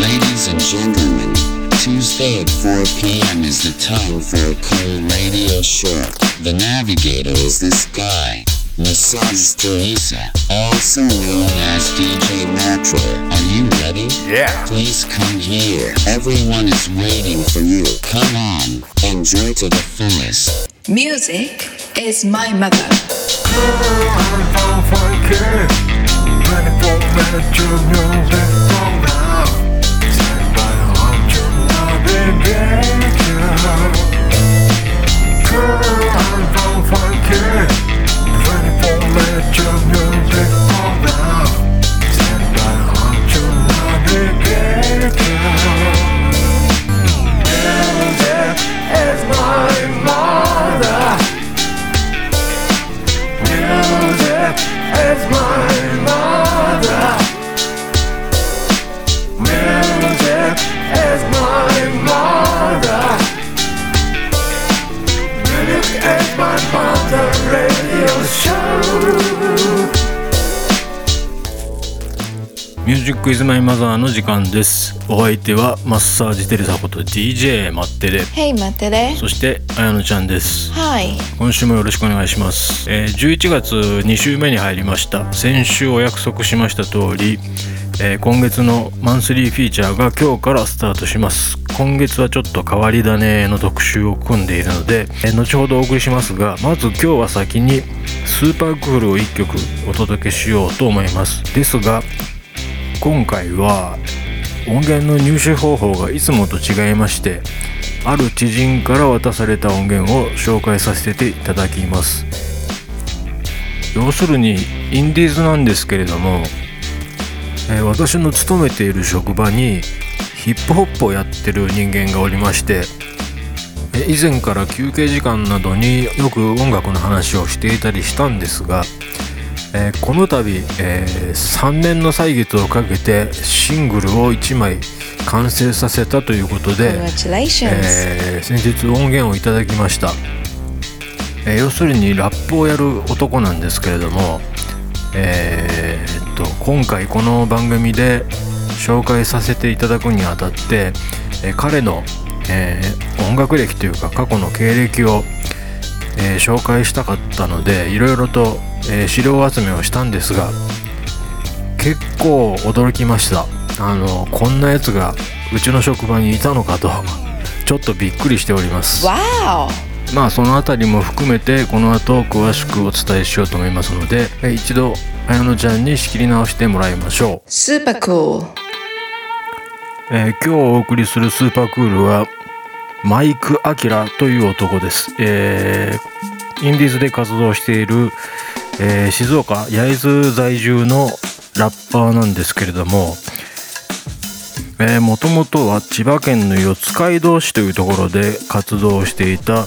Ladies and gentlemen, Tuesday at 4 p.m. is the time for a cool radio show. The navigator is this guy, Massage Teresa, also known as DJ Metro. Are you ready? Yeah. Please come here. Everyone is waiting for you. Come on, enjoy to the fullest. Music is my mother. again, girl. ミュージックイズマイマザーの時間です。お相手はマッサージテレサこと DJ マッテレ。待ってね。そしてあやのちゃんです。はい。今週もよろしくお願いします、えー11月2週目に入りました。先週お約束しました通り、えー今月のマンスリーフィーチャーが今日からスタートします。今月はちょっと変わり種の特集を組んでいるので、えー後ほどお送りしますがまず今日は先にスーパークールを1曲お届けしようと思います。ですが今回は音源の入手方法がいつもと違いましてある知人から渡された音源を紹介させていただきます。要するにインディーズなんですけれども、えー私の勤めている職場にヒップホップをやってる人間がおりまして以前から休憩時間などによく音楽の話をしていたりしたんですがえーこの度、え3年の歳月をかけてシングルを1枚完成させたということで.えー先日音源をいただきました、えー要するにラップをやる男なんですけれども、えーっと今回この番組で紹介させていただくにあたって、えー彼の、えー音楽歴というか過去の経歴を、えー紹介したかったのでいろいろと、えー資料集めをしたんですが結構驚きましたあのこんなやつがうちの職場にいたのかとちょっとびっくりしております.まあそのあたりも含めてこの後詳しくお伝えしようと思いますのでえ一度綾乃ちゃんに仕切り直してもらいましょう Super cool. えー今日お送りするスーパークールはマイク・アキラという男です、えーインディーズで活動している、えー静岡焼津在住のラッパーなんですけれどももともとは千葉県の四街道市というところで活動していた、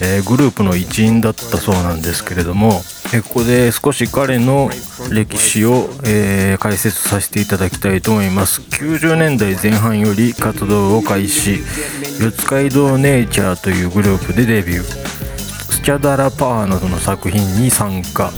えーグループの一員だったそうなんですけれども、えーここで少し彼の歴史を、え解説させていただきたいと思います。90年代前半より活動を開始。四街道ネイチャーというグループでデビュー。スチャダラパーなどの作品に参加、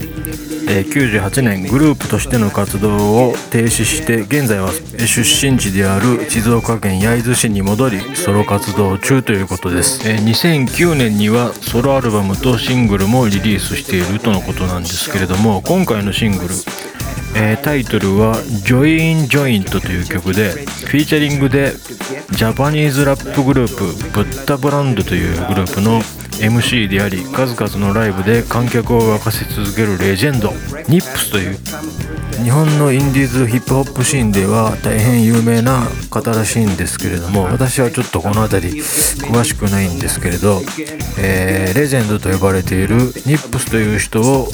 え98年グループとしての活動を停止して現在は出身地である静岡県焼津市に戻りソロ活動中ということです、え2009年にはソロアルバムとシングルもリリースしているとのことなんですけれども今回のシングルえータイトルは「ジョイン・ジョイント」という曲でフィーチャリングでジャパニーズラップグループブッダブランドというグループの MC であり数々のライブで観客を沸かせ続けるレジェンドニップスという日本のインディーズヒップホップシーンでは大変有名な方らしいんですけれども私はちょっとこの辺り詳しくないんですけれど、えーレジェンドと呼ばれているニップスという人を、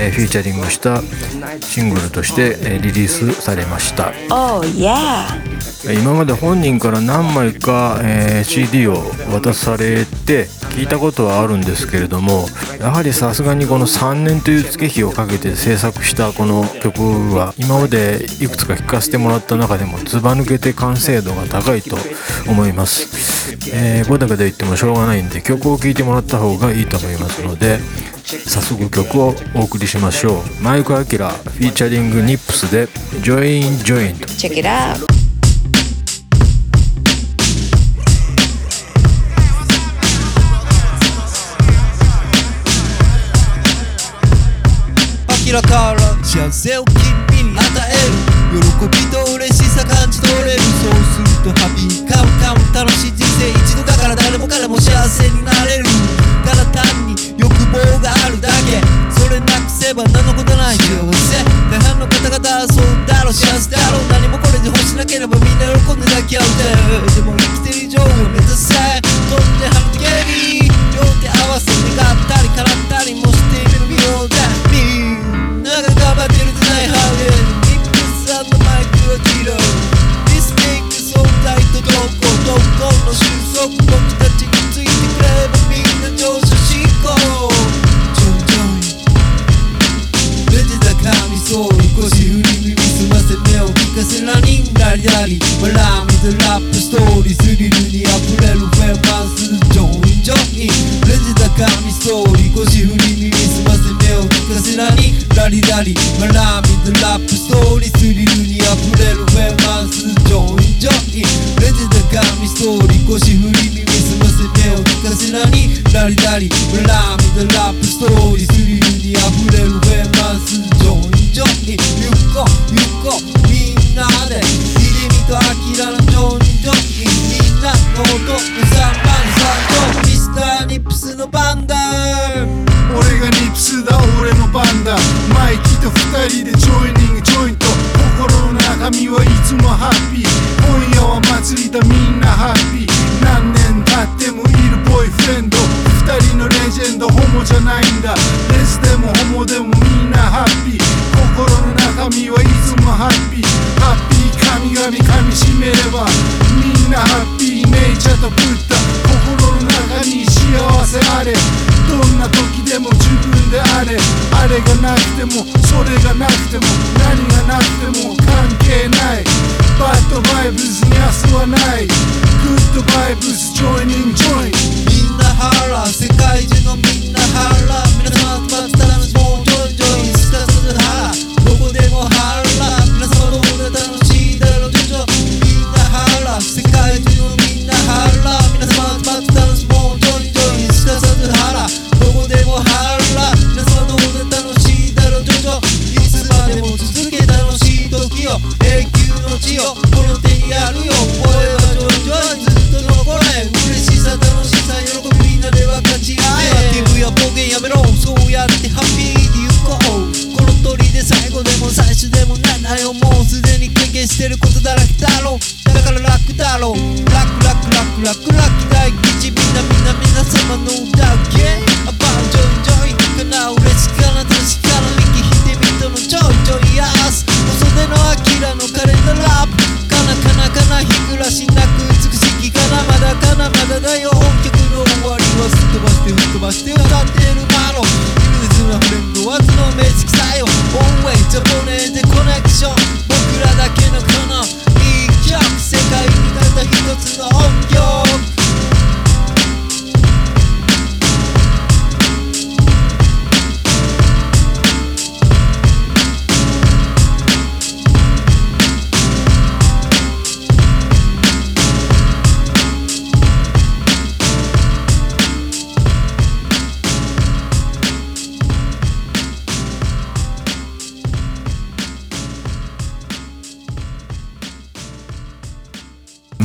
えーフィーチャリングしたシングルとして、えーリリースされました Oh. 今まで本人から何枚か、えー CD を渡されて聞いたことはあるんですけれどもやはりさすがにこの3年という月日をかけて制作したこの曲は今までいくつか聴かせてもらった中でもずば抜けて完成度が高いと思います、えー、これだけで言ってもしょうがないんで曲を聴いてもらった方がいいと思いますので早速曲をお送りしましょう。マイク・アキラフィーチャリング・ニップスで「 Join Join」チェッラーアキラから幸せを君に与える。喜びと嬉しさ。ピー神々噛みしめればみんなハッピーネイチャーとブッダ心の中に幸せあれ。どんな時でも自分であれ。あれがなくてもそれがなくても何がなくても関係ない。バッドバイブスに明日はない。グッドバイブスジョイニングジョイン。みんなハラ世界中のみんなハラ皆様集まったらもうジョイジョイすかさずハラどこでもハラ皆様どハ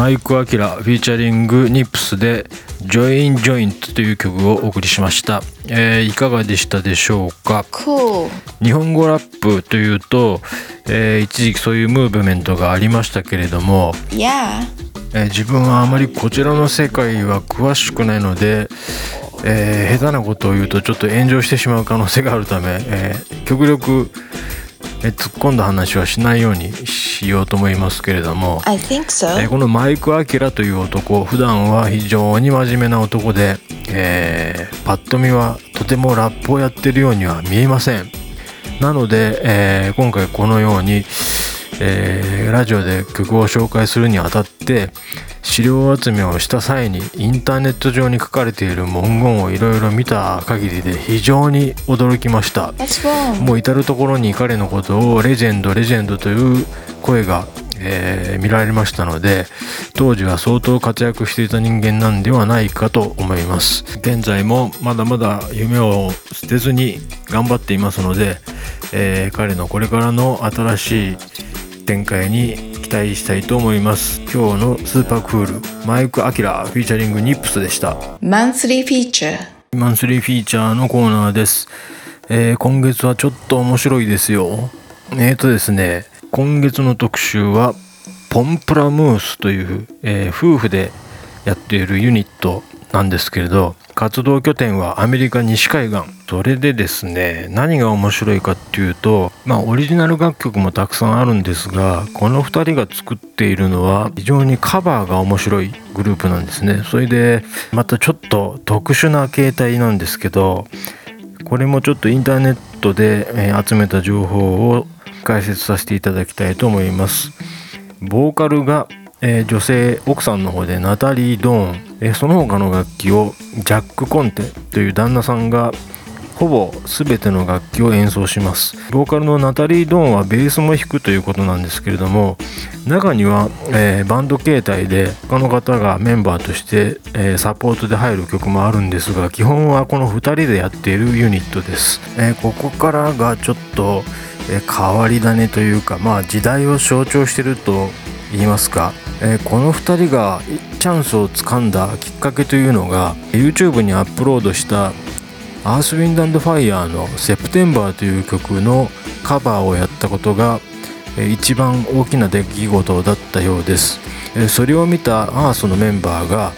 マイク・アキラフィーチャリングニップスで「 Join Joint」という曲をお送りしました、えーいかがでしたでしょうか？Cool. 日本語ラップというと、えー一時期そういうムーブメントがありましたけれども、Yeah. えー自分はあまりこちらの世界は詳しくないので、えー下手なことを言うとちょっと炎上してしまう可能性があるため、えー極力、えー突っ込んだ話はしないようにしようと思いますけれども、so. ーこのマイク・アキラという男普段は非常に真面目な男で、えーパッと見はとてもラップをやってるようには見えませんなので、えー今回このように、えーラジオで曲を紹介するにあたって資料集めをした際にインターネット上に書かれている文言をいろいろ見た限りで非常に驚きました?もう至る所に彼のことをレジェンドレジェンドという声が、ええー見られましたので当時は相当活躍していた人間なんではないかと思います現在もまだまだ夢を捨てずに頑張っていますので、えー彼のこれからの新しい展開に期待したいと思います。今日の super cool マイク・アキラフィーチャリングニップスでした。Monthly feature. monthly feature のコーナーです、えー今月はちょっと面白いですよ。えーとですね今月の特集はポンプラムースという、えー夫婦でやっているユニットなんですけれど活動拠点はアメリカ西海岸。それでですね何が面白いかっていうとまあオリジナル楽曲もたくさんあるんですがこの2人が作っているのは非常にカバーが面白いグループなんですね。それでまたちょっと特殊な形態なんですけどこれもちょっとインターネットで、集めた情報を解説させていただきたいと思います。ボーカルが、えー女性奥さんの方でナタリー・ドーン、えーその他の楽器をジャック・コンテという旦那さんがほぼ全ての楽器を演奏します。ボーカルのナタリー・ドーンはベースも弾くということなんですけれども中には、えーバンド形態で他の方がメンバーとして、えーサポートで入る曲もあるんですが基本はこの2人でやっているユニットです、えーここからがちょっと、え変わり種というかまあ時代を象徴してると言いますか、えーこの2人がチャンスをつかんだきっかけというのが YouTube にアップロードしたアースウィンドファイヤーの「セプテンバー」という曲のカバーをやったことが一番大きな出来事だったようです。それを見たアースのメンバーが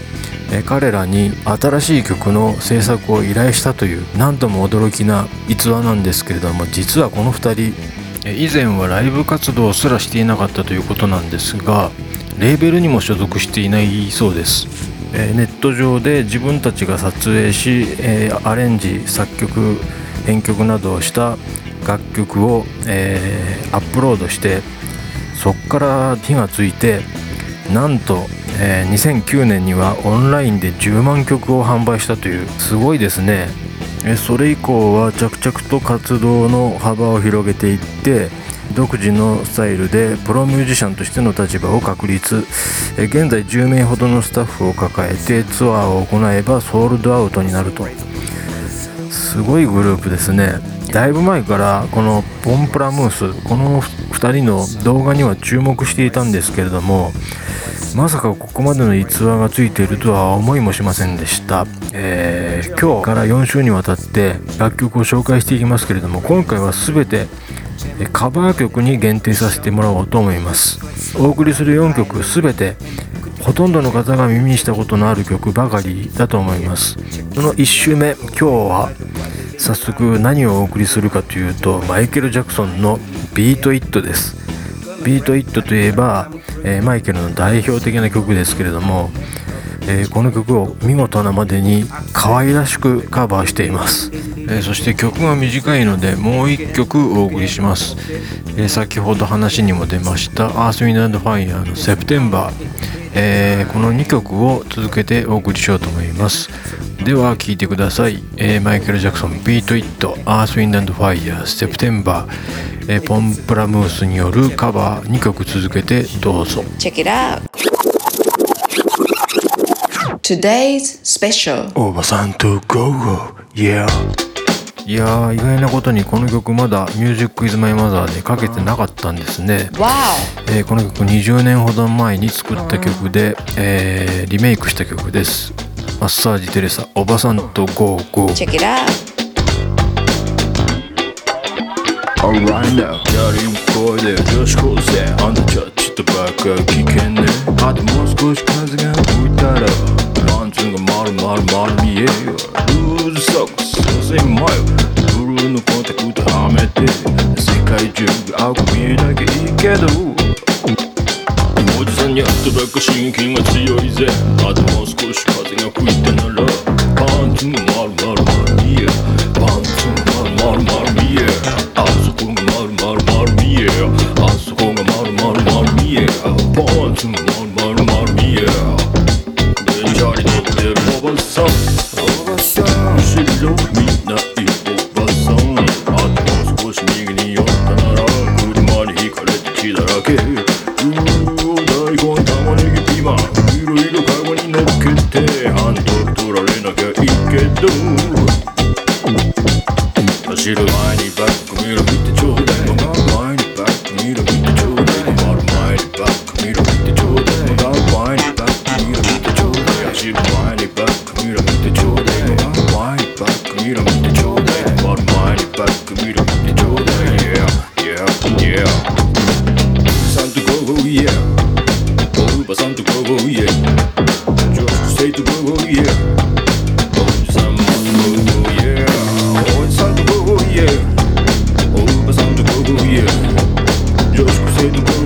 彼らに新しい曲の制作を依頼したという何とも驚きな逸話なんですけれども実はこの2人以前はライブ活動すらしていなかったということなんですがレーベルにも所属していないそうです。ネット上で自分たちが撮影し、アレンジ作曲編曲などをした楽曲を、えアップロードしてそこから火がついてなんと、え2009年にはオンラインで10万曲を販売したというすごいですね。それ以降は着々と活動の幅を広げていって独自のスタイルでプロミュージシャンとしての立場を確立。現在10名ほどのスタッフを抱えてツアーを行えばソールドアウトになると。すごいグループですね。だいぶ前からこのポンプラムースこの2人の動画には注目していたんですけれどもまさかここまでの逸話がついているとは思いもしませんでした、えー今日から4週にわたって楽曲を紹介していきますけれども今回は全てカバー曲に限定させてもらおうと思います。お送りする4曲全てほとんどの方が耳にしたことのある曲ばかりだと思います。その1周目今日は早速何をお送りするかというとマイケル・ジャクソンの「ビート・イット」です。ビート・イットといえば、えーマイケルの代表的な曲ですけれども、えーこの曲を見事なまでに可愛らしくカバーしています、えーそして曲が短いのでもう1曲お送りします、え先ほど話にも出ました「アース・ウィンド・ファイヤー」の「セプテンバー」えこの2曲を続けてお送りしようと思います。では聴いてください、えマイケル・ジャクソン「 Beat It」「アース・ウィンド・ファイヤー」「セプテンバー」えーポンプラムースによるカバー2曲続けてどうぞ。Check it out. Today's special. おばさんとゴーゴー。Yeah いやー意外なことにこの曲まだ「 Music Is My Mother でかけてなかったんですね.えーこの曲20年ほど前に作った曲で、えーリメイクした曲です。マッサージテレサおばさんとゴーゴー Alright now やりんこいで女子高生あんたちゃちょっとばっか危険ねあともう少し風が吹いたらパンツが丸々丸見えよルーズソックス5000マイルブルーのコンタクトはめて世界中が青く見えなきゃいいけどおじさんに会ったばっか心筋が強いぜあともう少し Shiru 前にバック見ろ見て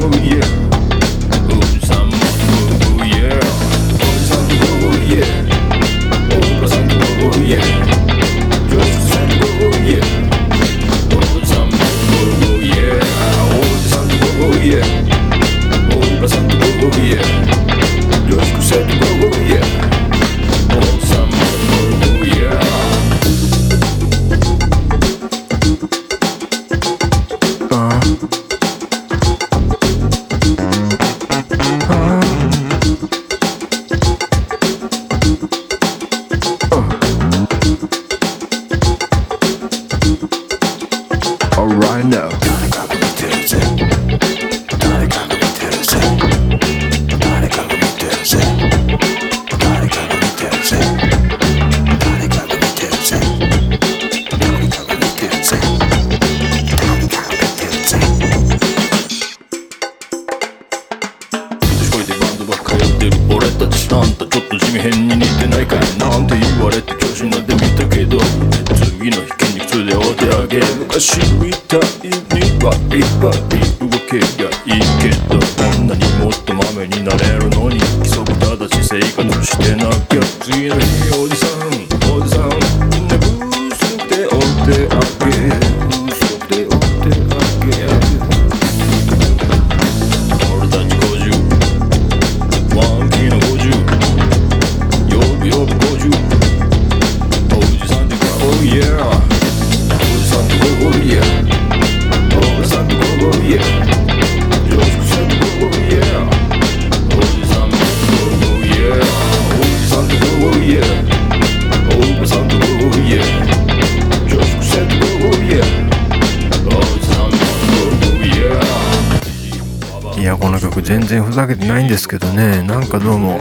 economia. 日筋肉痛でお手上げ昔みたいにはいっぱい動けりゃいいけどこんなにもっとマメになれるのに規則正しい生活してなきゃ次の日おじさんおじさんふざけてないんですけどねなんかどうも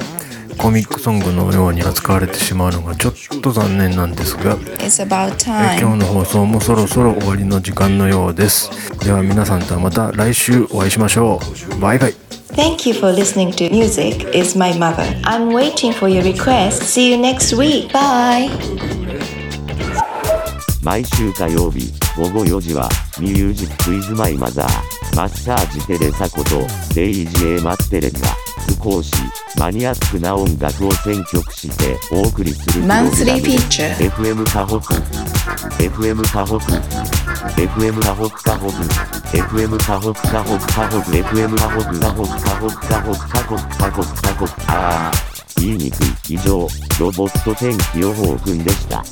コミックソングのように扱われてしまうのがちょっと残念なんですが It's about え今 time. 日の放送もそろそろ終わりの時間のようですでは皆さんとはまた来週お会いしましょうバイバイ Thank you for listening to Music is My Mother. I'm waiting for your request. See you next week. Bye. 毎週火曜日午後4時は「ミュージックイズマイマザー」マッサージテレサことデイジエマッテレンが少しマニアックな音楽を選曲してお送りするプログラム Monthly Feature. FM カホク FM カホク FM カホクカホク FM カホクカホクカホク FM カホクカホクカホクカホクカホクカホクカホクあー。言いにくい。以上。ロボット天気予報くんでした